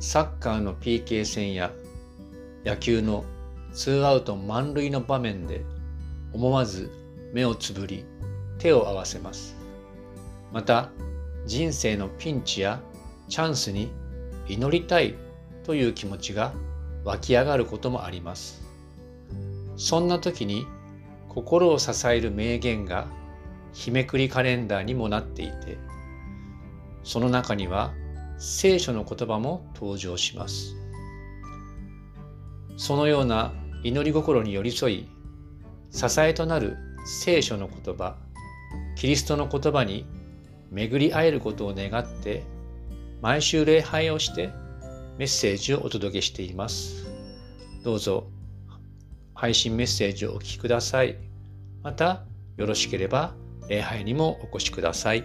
サッカーの PK 戦や野球のツーアウト満塁の場面で思わず目をつぶり手を合わせます。また人生のピンチやチャンスに祈りたいという気持ちが湧き上がることもあります。そんな時に心を支える名言が日めくりカレンダーにもなっていてその中には聖書の言葉も登場します。そのような祈り心に寄り添い支えとなる聖書の言葉キリストの言葉に巡り会えることを願って毎週礼拝をしてメッセージをお届けしています。どうぞ配信メッセージをお聞きください。またよろしければ礼拝にもお越しください。